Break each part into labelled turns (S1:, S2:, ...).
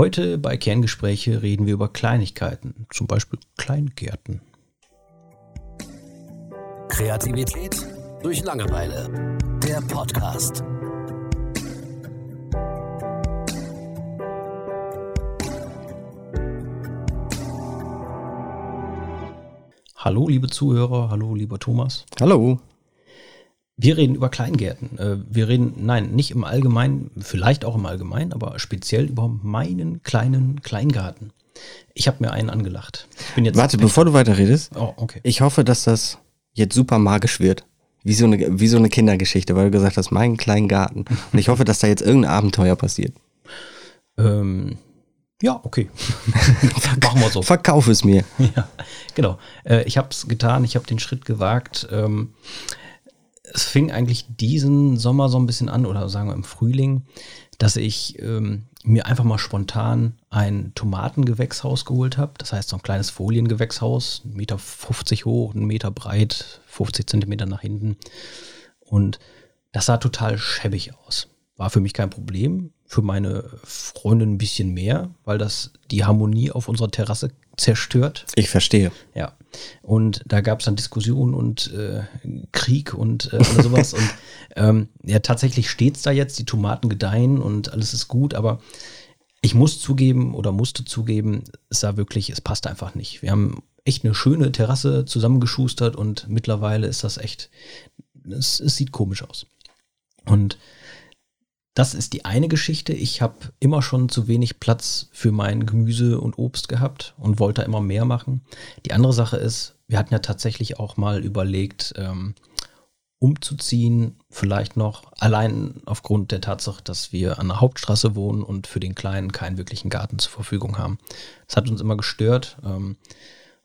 S1: Heute bei Kerngespräche reden wir über Kleinigkeiten, zum Beispiel Kleingärten.
S2: Kreativität durch Langeweile. Der Podcast.
S1: Hallo, liebe Zuhörer, hallo, lieber Thomas.
S3: Hallo.
S1: Wir reden über Kleingärten. Äh, wir reden, nein, nicht im Allgemeinen, vielleicht auch im Allgemeinen, aber speziell über meinen kleinen Kleingarten. Ich habe mir einen angelacht. Ich bin jetzt
S3: Warte, bevor du weiterredest.
S1: Oh, okay.
S3: Ich hoffe, dass das jetzt super magisch wird. Wie so, eine, wie so eine Kindergeschichte, weil du gesagt hast, meinen kleinen Garten. Und ich hoffe, dass da jetzt irgendein Abenteuer passiert.
S1: Ähm, ja, okay. Machen wir so.
S3: Verkauf es mir.
S1: Ja, genau. Äh, ich habe es getan, ich habe den Schritt gewagt. Es fing eigentlich diesen Sommer so ein bisschen an, oder sagen wir im Frühling, dass ich ähm, mir einfach mal spontan ein Tomatengewächshaus geholt habe. Das heißt, so ein kleines Foliengewächshaus, 1,50 Meter hoch, 1 Meter breit, 50 Zentimeter nach hinten. Und das sah total schäbig aus. War für mich kein Problem, für meine Freundin ein bisschen mehr, weil das die Harmonie auf unserer Terrasse zerstört.
S3: Ich verstehe.
S1: Ja. Und da gab es dann Diskussionen und äh, Krieg und äh, oder sowas. und ähm, ja, tatsächlich steht es da jetzt, die Tomaten gedeihen und alles ist gut, aber ich muss zugeben oder musste zugeben, es sah wirklich, es passt einfach nicht. Wir haben echt eine schöne Terrasse zusammengeschustert und mittlerweile ist das echt, es, es sieht komisch aus. Und das ist die eine Geschichte. Ich habe immer schon zu wenig Platz für mein Gemüse und Obst gehabt und wollte immer mehr machen. Die andere Sache ist, wir hatten ja tatsächlich auch mal überlegt, ähm, umzuziehen, vielleicht noch allein aufgrund der Tatsache, dass wir an der Hauptstraße wohnen und für den Kleinen keinen wirklichen Garten zur Verfügung haben. Das hat uns immer gestört. Ähm,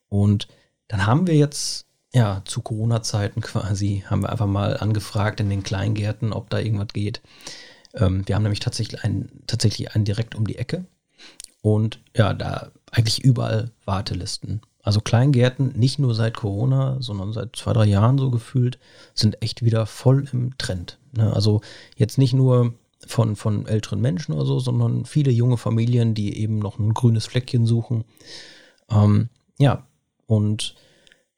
S1: und dann haben wir jetzt, ja, zu Corona-Zeiten quasi, haben wir einfach mal angefragt in den Kleingärten, ob da irgendwas geht. Ähm, wir haben nämlich tatsächlich einen, tatsächlich einen direkt um die Ecke. Und ja, da eigentlich überall Wartelisten. Also Kleingärten, nicht nur seit Corona, sondern seit zwei, drei Jahren so gefühlt, sind echt wieder voll im Trend. Ne? Also jetzt nicht nur von, von älteren Menschen oder so, sondern viele junge Familien, die eben noch ein grünes Fleckchen suchen. Ähm, ja, und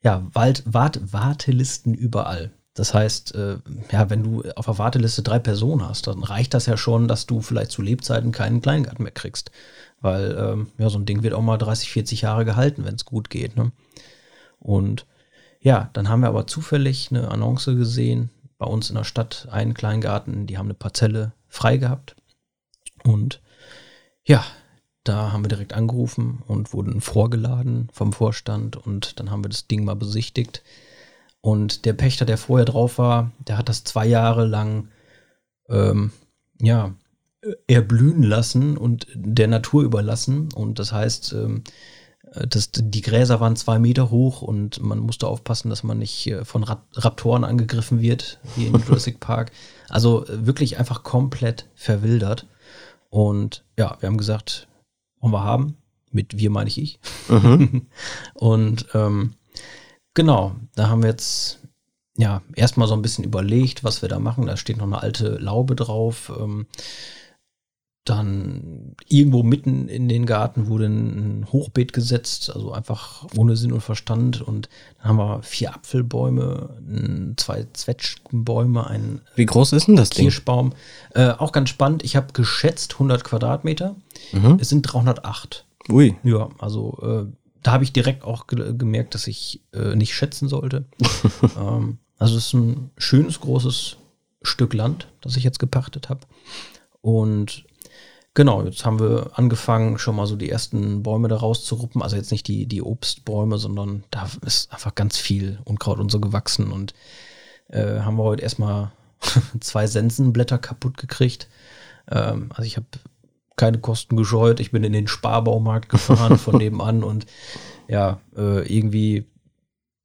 S1: ja, Wald, Wart, Wartelisten überall. Das heißt, äh, ja, wenn du auf der Warteliste drei Personen hast, dann reicht das ja schon, dass du vielleicht zu Lebzeiten keinen Kleingarten mehr kriegst. Weil ähm, ja, so ein Ding wird auch mal 30, 40 Jahre gehalten, wenn es gut geht. Ne? Und ja, dann haben wir aber zufällig eine Annonce gesehen, bei uns in der Stadt einen Kleingarten, die haben eine Parzelle frei gehabt. Und ja, da haben wir direkt angerufen und wurden vorgeladen vom Vorstand und dann haben wir das Ding mal besichtigt. Und der Pächter, der vorher drauf war, der hat das zwei Jahre lang ähm, ja, erblühen lassen und der Natur überlassen. Und das heißt, ähm, das, die Gräser waren zwei Meter hoch und man musste aufpassen, dass man nicht äh, von Raptoren angegriffen wird, wie in Jurassic Park. Also äh, wirklich einfach komplett verwildert. Und ja, wir haben gesagt, wollen wir haben. Mit wir meine ich ich. Mhm. und ähm, Genau, da haben wir jetzt ja erstmal so ein bisschen überlegt, was wir da machen. Da steht noch eine alte Laube drauf. Ähm, dann irgendwo mitten in den Garten wurde ein Hochbeet gesetzt, also einfach ohne Sinn und Verstand. Und dann haben wir vier Apfelbäume, zwei Zwetschgenbäume, ein
S3: Wie groß ist denn das
S1: Kirschbaum. Äh, auch ganz spannend. Ich habe geschätzt 100 Quadratmeter. Mhm. Es sind 308.
S3: Ui.
S1: Ja, also äh, da habe ich direkt auch ge gemerkt, dass ich äh, nicht schätzen sollte. ähm, also es ist ein schönes, großes Stück Land, das ich jetzt gepachtet habe. Und genau, jetzt haben wir angefangen, schon mal so die ersten Bäume da rauszuruppen. Also jetzt nicht die, die Obstbäume, sondern da ist einfach ganz viel Unkraut und so gewachsen. Und äh, haben wir heute erstmal zwei Sensenblätter kaputt gekriegt. Ähm, also ich habe keine Kosten gescheut. Ich bin in den Sparbaumarkt gefahren von nebenan und ja, äh, irgendwie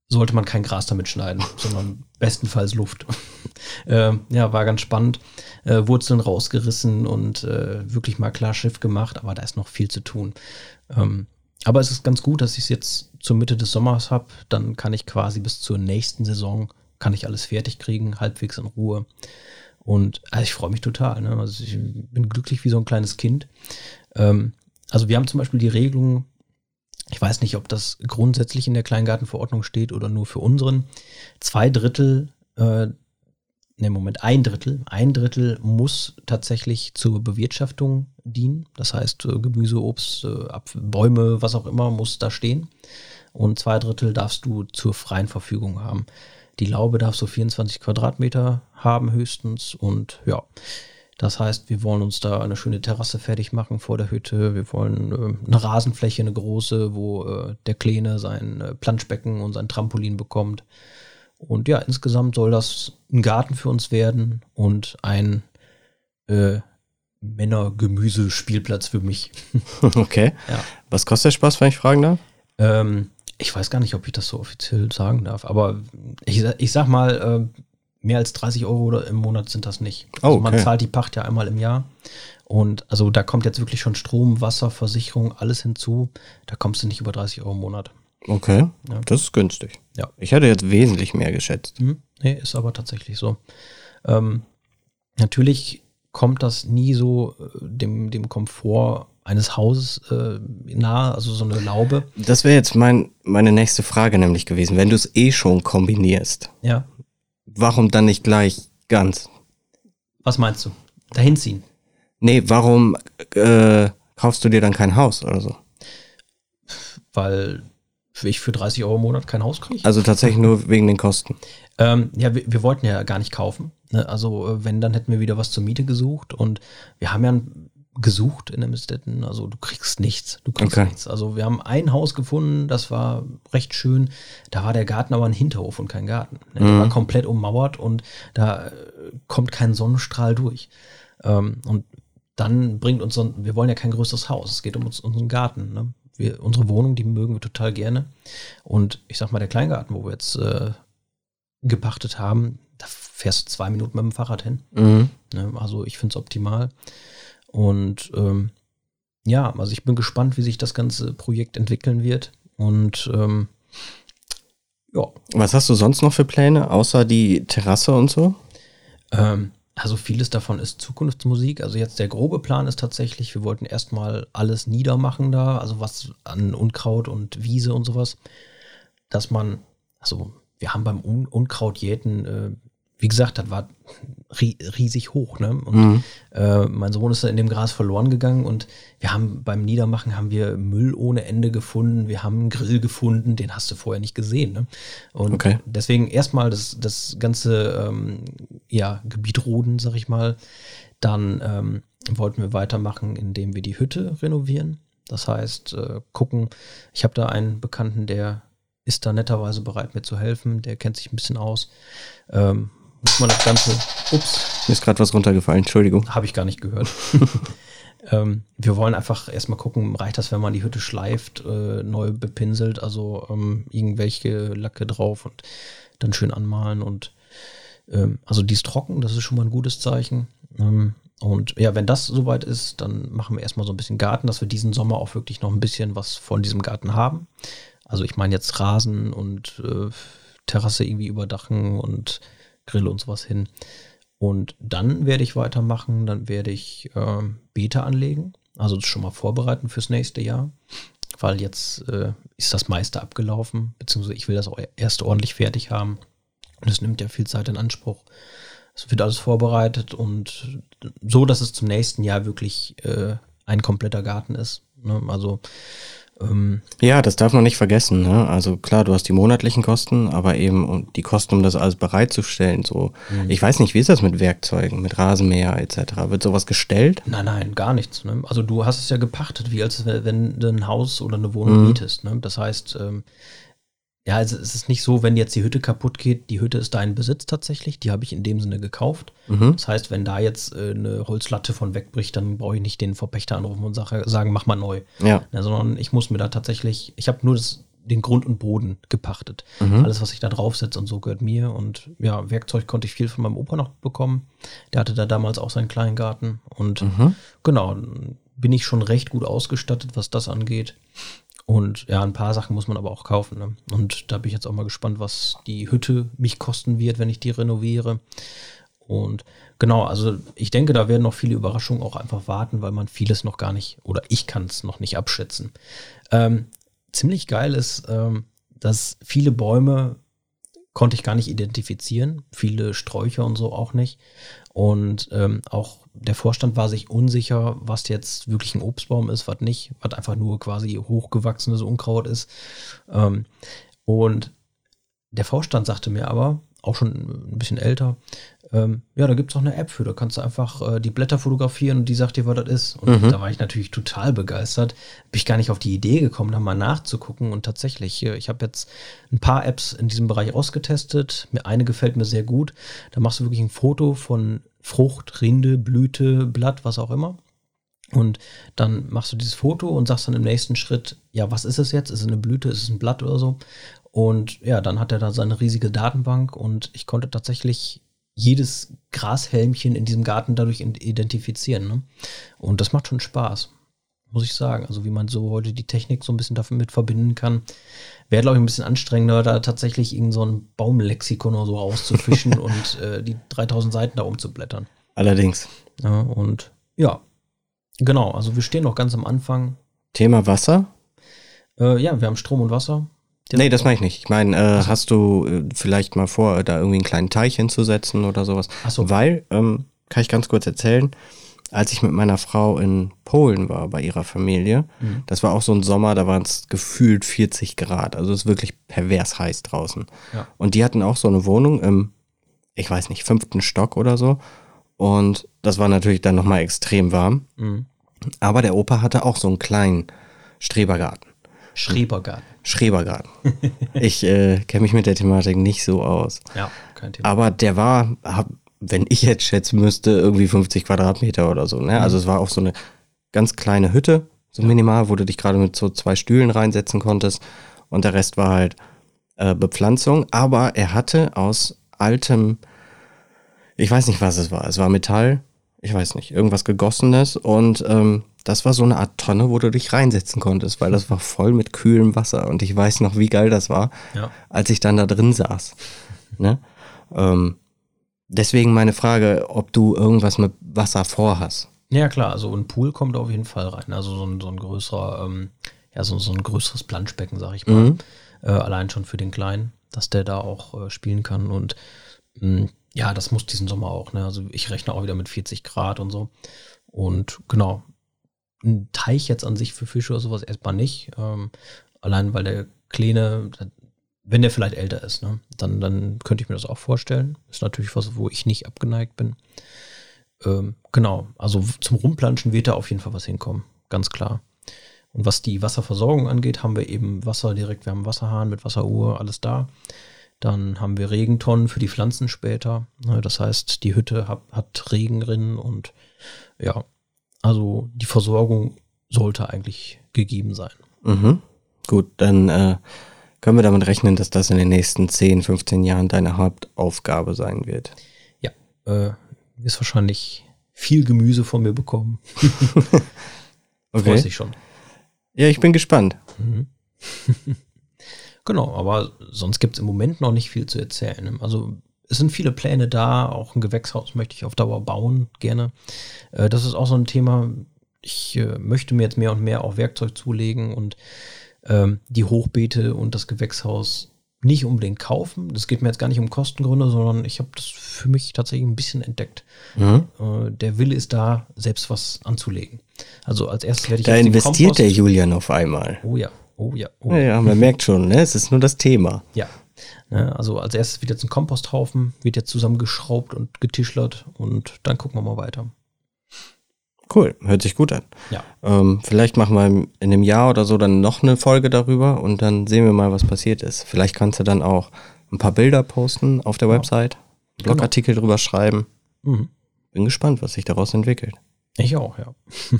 S1: sollte man kein Gras damit schneiden, sondern bestenfalls Luft. äh, ja, war ganz spannend. Äh, Wurzeln rausgerissen und äh, wirklich mal klar Schiff gemacht, aber da ist noch viel zu tun. Ähm, aber es ist ganz gut, dass ich es jetzt zur Mitte des Sommers habe. Dann kann ich quasi bis zur nächsten Saison kann ich alles fertig kriegen, halbwegs in Ruhe. Und also ich freue mich total. Ne? Also ich bin glücklich wie so ein kleines Kind. Ähm, also wir haben zum Beispiel die Regelung, ich weiß nicht, ob das grundsätzlich in der Kleingartenverordnung steht oder nur für unseren. Zwei Drittel, äh, ne Moment, ein Drittel, ein Drittel muss tatsächlich zur Bewirtschaftung dienen. Das heißt, äh, Gemüse, Obst, äh, Bäume, was auch immer muss da stehen. Und zwei Drittel darfst du zur freien Verfügung haben. Die Laube darf so 24 Quadratmeter haben höchstens und ja. Das heißt, wir wollen uns da eine schöne Terrasse fertig machen vor der Hütte. Wir wollen äh, eine Rasenfläche, eine große, wo äh, der Kleine sein äh, Planschbecken und sein Trampolin bekommt. Und ja, insgesamt soll das ein Garten für uns werden und ein äh, Männer-Gemüse-Spielplatz für mich.
S3: Okay.
S1: Ja.
S3: Was kostet der Spaß, wenn ich fragen darf?
S1: Ähm, ich weiß gar nicht, ob ich das so offiziell sagen darf, aber ich, ich sag mal, äh, mehr als 30 Euro im Monat sind das nicht.
S3: Oh,
S1: Also man
S3: okay.
S1: zahlt die Pacht ja einmal im Jahr. Und also da kommt jetzt wirklich schon Strom, Wasser, Versicherung, alles hinzu. Da kommst du nicht über 30 Euro im Monat.
S3: Okay,
S1: Ja.
S3: das ist günstig.
S1: Ja.
S3: Ich hätte jetzt wesentlich mehr geschätzt.
S1: Hm? Nee, ist aber tatsächlich so. Ähm, natürlich kommt das nie so äh, dem, dem Komfort eines Hauses äh, nahe, also so eine Laube.
S3: Das wäre jetzt mein, meine nächste Frage nämlich gewesen. Wenn du es eh schon kombinierst,
S1: Ja.
S3: warum dann nicht gleich ganz?
S1: Was meinst du? Dahin ziehen.
S3: Nee, warum äh, kaufst du dir dann kein Haus oder so?
S1: weil ich für 30 Euro im Monat kein Haus kriege.
S3: Also tatsächlich nur wegen den Kosten.
S1: Ähm, ja, wir, wir wollten ja gar nicht kaufen. Ne? Also äh, wenn, dann hätten wir wieder was zur Miete gesucht und wir haben ja ein- gesucht in Emstetten, also du kriegst nichts, du kriegst
S3: Okay.
S1: nichts. Also wir haben ein Haus gefunden, das war recht schön, da war der Garten aber ein Hinterhof und kein Garten. Ne? Der
S3: Mhm.
S1: war komplett ummauert und da äh, kommt kein Sonnenstrahl durch. Ähm, und dann bringt uns, so, ein- wir wollen ja kein größeres Haus, es geht um uns, unseren Garten. Ne? Wir, unsere Wohnung, die mögen wir total gerne. Und ich sag mal, der Kleingarten, wo wir jetzt äh, gepachtet haben, da fährst du zwei Minuten mit dem Fahrrad hin.
S3: Mhm.
S1: Ne? Also ich finde es optimal. Und ähm, ja, also ich bin gespannt, wie sich das ganze Projekt entwickeln wird. Und ähm, ja,
S3: Was hast du sonst noch für Pläne, außer die Terrasse und so?
S1: ähm, also vieles davon ist Zukunftsmusik. Also jetzt der grobe Plan ist tatsächlich, wir wollten erstmal alles niedermachen da, also was an Unkraut und Wiese und sowas, dass man, also wir haben beim Un Unkrautjäten, äh, wie gesagt, das war riesig hoch, ne? Und
S3: Mhm.
S1: Äh, mein Sohn ist da in dem Gras verloren gegangen und wir haben beim Niedermachen haben wir Müll ohne Ende gefunden. Wir haben einen Grill gefunden, den hast du vorher nicht gesehen. Ne? Und
S3: Okay.
S1: deswegen erstmal das, das ganze ähm, ja, Gebiet roden, sag ich mal. Dann ähm, wollten wir weitermachen, indem wir die Hütte renovieren. Das heißt, äh, gucken, ich habe da einen Bekannten, der ist da netterweise bereit, mir zu helfen. Der kennt sich ein bisschen aus. Ähm, muss man das Ganze, ups,
S3: Mir ist gerade was runtergefallen, Entschuldigung.
S1: habe ich gar nicht gehört. ähm, wir wollen einfach erstmal gucken, reicht das, wenn man die Hütte schleift, äh, neu bepinselt, also ähm, irgendwelche Lacke drauf und dann schön anmalen und ähm, also die ist trocken, das ist schon mal ein gutes Zeichen. Ähm, und ja, wenn das soweit ist, dann machen wir erstmal so ein bisschen Garten, dass wir diesen Sommer auch wirklich noch ein bisschen was von diesem Garten haben. Also ich meine jetzt Rasen und äh, Terrasse irgendwie überdachen und Grill und sowas hin. Und dann werde ich weitermachen, dann werde ich ähm, Beete anlegen, also schon mal vorbereiten fürs nächste Jahr, weil jetzt äh, ist das meiste abgelaufen, beziehungsweise ich will das auch erst ordentlich fertig haben. Und es nimmt ja viel Zeit in Anspruch. Es wird alles vorbereitet und so, dass es zum nächsten Jahr wirklich äh, ein kompletter Garten ist. Ne? Also ähm,
S3: Ja, das darf man nicht vergessen. Ne? Also klar, du hast die monatlichen Kosten, aber eben die Kosten, um das alles bereitzustellen. So, ich weiß nicht, wie ist das mit Werkzeugen, mit Rasenmäher etc. Wird sowas gestellt?
S1: Nein, nein, gar nichts. Ne? Also du hast es ja gepachtet, wie als wenn wenn du ein Haus oder eine Wohnung
S3: Mhm.
S1: mietest. Ne? Das heißt, ähm, ja, es, es ist nicht so, wenn jetzt die Hütte kaputt geht, die Hütte ist dein Besitz tatsächlich, die habe ich in dem Sinne gekauft.
S3: Mhm.
S1: Das heißt, wenn da jetzt äh, eine Holzlatte von wegbricht, dann brauche ich nicht den Verpächter anrufen und sage, sagen, mach mal neu.
S3: Ja.
S1: Ja, sondern ich muss mir da tatsächlich, ich habe nur das, den Grund und Boden gepachtet.
S3: Mhm.
S1: Alles, was ich da draufsetze und so gehört mir. Und ja, Werkzeug konnte ich viel von meinem Opa noch bekommen. Der hatte da damals auch seinen kleinen Garten. Und
S3: Mhm.
S1: genau, bin ich schon recht gut ausgestattet, was das angeht. Und ja, ein paar Sachen muss man aber auch kaufen. Ne? Und da bin ich jetzt auch mal gespannt, was die Hütte mich kosten wird, wenn ich die renoviere. Und genau, also ich denke, da werden noch viele Überraschungen auch einfach warten, weil man vieles noch gar nicht, oder ich kann es noch nicht abschätzen. Ähm, ziemlich geil ist, ähm, dass viele Bäume konnte ich gar nicht identifizieren, viele Sträucher und so auch nicht. Und ähm, auch der Vorstand war sich unsicher, was jetzt wirklich ein Obstbaum ist, was nicht, was einfach nur quasi hochgewachsenes Unkraut ist. Ähm, und der Vorstand sagte mir aber, auch schon ein bisschen älter, ähm, ja, da gibt es auch eine App für. Da kannst du einfach äh, die Blätter fotografieren und die sagt dir, was das ist. Und mhm. da war ich natürlich total begeistert. Bin ich gar nicht auf die Idee gekommen, da mal nachzugucken. Und tatsächlich, ich habe jetzt ein paar Apps in diesem Bereich ausgetestet. Mir eine gefällt mir sehr gut. Da machst du wirklich ein Foto von Frucht, Rinde, Blüte, Blatt, was auch immer. Und dann machst du dieses Foto und sagst dann im nächsten Schritt, ja, was ist es jetzt? Ist es eine Blüte? Ist es ein Blatt oder so? Und ja, dann hat er da seine riesige Datenbank und ich konnte tatsächlich jedes Grashelmchen in diesem Garten dadurch identifizieren. Ne? Und das macht schon Spaß, muss ich sagen. Also wie man so heute die Technik so ein bisschen damit verbinden kann. Wäre, glaube ich, ein bisschen anstrengender, da tatsächlich irgend so ein Baumlexikon oder so auszufischen und äh, die 3000 Seiten da umzublättern.
S3: Allerdings.
S1: Ja, und ja, genau. Also wir stehen noch ganz am Anfang.
S3: Thema Wasser?
S1: Äh, ja, wir haben Strom und Wasser.
S3: Nee, das meine ich nicht. Ich meine, äh, also. hast du äh, vielleicht mal vor, da irgendwie einen kleinen Teich hinzusetzen oder sowas? Ach so. Weil, ähm, kann ich ganz kurz erzählen, als ich mit meiner Frau in Polen war, bei ihrer Familie, mhm. das war auch so ein Sommer, da waren es gefühlt 40 Grad. Also es ist wirklich pervers heiß draußen. Ja. Und die hatten auch so eine Wohnung im, ich weiß nicht, fünften Stock oder so. Und das war natürlich dann nochmal extrem warm. Mhm. Aber der Opa hatte auch so einen kleinen Strebergarten.
S1: Schrebergarten.
S3: Schrebergarten. ich äh, kenne mich mit der Thematik nicht so aus.
S1: Ja,
S3: kein Thema. Aber der war, wenn ich jetzt schätzen müsste, irgendwie 50 Quadratmeter oder so. Ne? Mhm. Also es war auch so eine ganz kleine Hütte, so minimal, wo du dich gerade mit so zwei Stühlen reinsetzen konntest. Und der Rest war halt äh, Bepflanzung. Aber er hatte aus altem, ich weiß nicht, was es war. Es war Metall, ich weiß nicht, irgendwas gegossenes und ähm, das war so eine Art Tonne, wo du dich reinsetzen konntest, weil das war voll mit kühlem Wasser. Und ich weiß noch, wie geil das war, ja. als ich dann da drin saß. Ne? Ähm, deswegen meine Frage, ob du irgendwas mit Wasser vorhast.
S1: Ja, klar, also ein Pool kommt auf jeden Fall rein. Also so ein, so ein größerer, ähm, ja, so, so ein größeres Planschbecken, sag ich mal. Mhm. Äh, allein schon für den Kleinen, dass der da auch äh, spielen kann. Und mh, hm, ja, das muss diesen Sommer auch. Ne? Also ich rechne auch wieder mit 40 Grad und so. Und genau, ein Teich jetzt an sich für Fische oder sowas erstmal nicht. Ähm, allein weil der Kleine, wenn der vielleicht älter ist, ne, dann, dann könnte ich mir das auch vorstellen. Ist natürlich was, wo ich nicht abgeneigt bin. Ähm, genau, also zum Rumplanschen wird da auf jeden Fall was hinkommen, ganz klar. Und was die Wasserversorgung angeht, haben wir eben Wasser direkt, wir haben Wasserhahn mit Wasseruhr, alles da. Dann haben wir Regentonnen für die Pflanzen später. Ne, das heißt, die Hütte hat, hat Regen drin und ja, also die Versorgung sollte eigentlich gegeben sein.
S3: Mhm. Gut, dann äh, können wir damit rechnen, dass das in den nächsten 10, 15 Jahren deine Hauptaufgabe sein wird.
S1: Ja, äh, wirst wahrscheinlich viel Gemüse von mir bekommen.
S3: okay. Freust dich schon. Ja, ich bin gespannt. Mhm.
S1: genau, aber sonst gibt es im Moment noch nicht viel zu erzählen. Also es sind viele Pläne da, auch ein Gewächshaus möchte ich auf Dauer bauen, gerne. Äh, das ist auch so ein Thema, ich äh, möchte mir jetzt mehr und mehr auch Werkzeug zulegen und ähm, die Hochbeete und das Gewächshaus nicht unbedingt kaufen. Das geht mir jetzt gar nicht um Kostengründe, sondern ich habe das für mich tatsächlich ein bisschen entdeckt. Mhm. Äh, der Wille ist da, selbst was anzulegen. Also als erstes werde ich.
S3: Da investiert der Julian auf einmal.
S1: Oh ja, oh ja. Oh.
S3: Ja, ja, man merkt schon, ne? es ist nur das Thema.
S1: Ja, also als erstes wird jetzt ein Komposthaufen, wird jetzt zusammengeschraubt und getischlert und dann gucken wir mal weiter.
S3: Cool, hört sich gut an.
S1: Ja.
S3: Ähm, vielleicht machen wir in einem Jahr oder so dann noch eine Folge darüber und dann sehen wir mal, was passiert ist. Vielleicht kannst du dann auch ein paar Bilder posten auf der. Website, Blogartikel genau. drüber schreiben. Mhm. Bin gespannt, was sich daraus entwickelt.
S1: Ich auch, ja.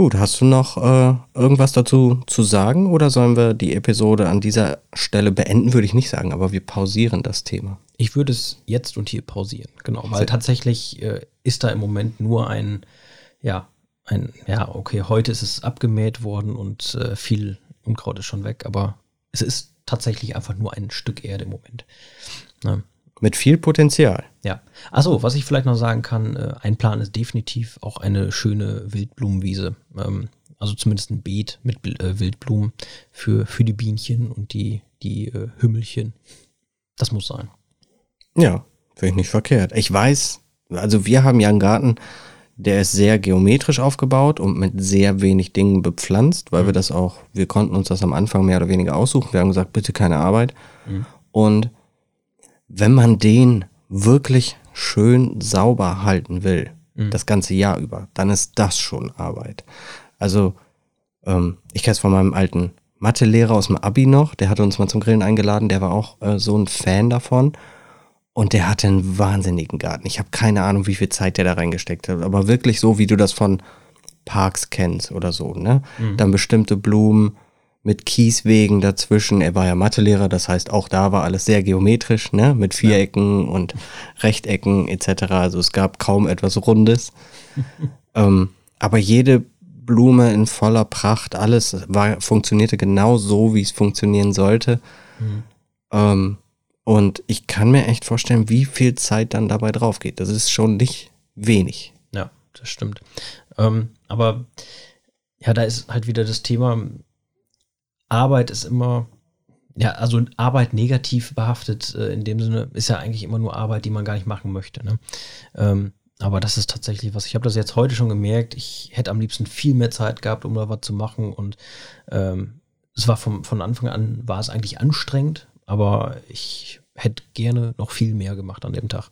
S3: Gut, hast du noch äh, irgendwas dazu zu sagen oder sollen wir die Episode an dieser Stelle beenden, würde ich nicht sagen, aber wir pausieren das Thema.
S1: Ich würde es jetzt und hier pausieren, genau, weil tatsächlich äh, ist da im Moment nur ein, ja, ein, ja, okay, heute ist es abgemäht worden und äh, viel Unkraut ist schon weg, aber es ist tatsächlich einfach nur ein Stück Erde im Moment. Ne?
S3: Mit viel Potenzial.
S1: Ja. Achso, was ich vielleicht noch sagen kann, äh, ein Plan ist definitiv auch eine schöne Wildblumenwiese. Ähm, also zumindest ein Beet mit äh, Wildblumen für, für die Bienchen und die, die äh, Hümmelchen. Das muss sein.
S3: Ja, finde ich nicht verkehrt. Ich weiß, also wir haben ja einen Garten, der ist sehr geometrisch aufgebaut und mit sehr wenig Dingen bepflanzt, weil mhm. wir das auch, wir konnten uns das am Anfang mehr oder weniger aussuchen. Wir haben gesagt, bitte keine Arbeit. Mhm. Und wenn man den wirklich schön sauber halten will, mhm. das ganze Jahr über, dann ist das schon Arbeit. Also, ähm, ich kenne es von meinem alten Mathelehrer aus dem Abi noch, der hatte uns mal zum Grillen eingeladen, der war auch äh, so ein Fan davon. Und der hatte einen wahnsinnigen Garten. Ich habe keine Ahnung, wie viel Zeit der da reingesteckt hat, aber wirklich so, wie du das von Parks kennst oder so, ne? Mhm. Dann bestimmte Blumen, mit Kieswegen dazwischen. Er war ja Mathelehrer, das heißt, auch da war alles sehr geometrisch, ne? mit Vierecken ja. und Rechtecken etc. Also es gab kaum etwas Rundes. ähm, aber jede Blume in voller Pracht, alles war, funktionierte genau so, wie es funktionieren sollte. Mhm. Ähm, und ich kann mir echt vorstellen, wie viel Zeit dann dabei drauf geht. Das ist schon nicht wenig.
S1: Ja, das stimmt. Ähm, aber ja, da ist halt wieder das Thema, Arbeit ist immer, ja, also Arbeit negativ behaftet, äh, in dem Sinne ist ja eigentlich immer nur Arbeit, die man gar nicht machen möchte. Ne? Ähm, aber das ist tatsächlich was. Ich habe das jetzt heute schon gemerkt. Ich hätte am liebsten viel mehr Zeit gehabt, um da was zu machen. Und ähm, es war vom, von Anfang an, war es eigentlich anstrengend, aber ich hätte gerne noch viel mehr gemacht an dem Tag.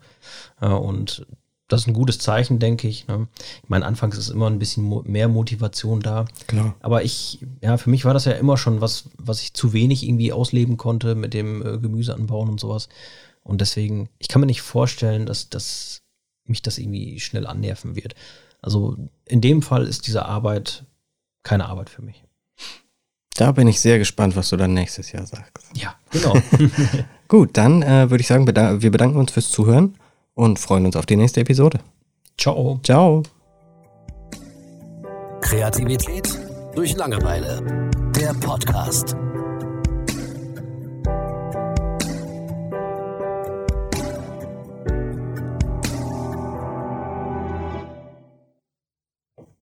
S1: Äh, und das ist ein gutes Zeichen, denke ich. Ne? Ich meine, anfangs ist immer ein bisschen mo mehr Motivation da.
S3: Klar.
S1: Aber ich, ja, für mich war das ja immer schon was, was ich zu wenig irgendwie ausleben konnte mit dem äh, Gemüse anbauen und sowas. Und deswegen, ich kann mir nicht vorstellen, dass, dass mich das irgendwie schnell annerven wird. Also in dem Fall ist diese Arbeit keine Arbeit für mich.
S3: Da bin ich sehr gespannt, was du dann nächstes Jahr sagst.
S1: Ja, genau.
S3: Gut, dann äh, würde ich sagen, beda wir bedanken uns fürs Zuhören und freuen uns auf die nächste Episode.
S1: Ciao.
S3: Ciao.
S2: Kreativität durch Langeweile. Der Podcast.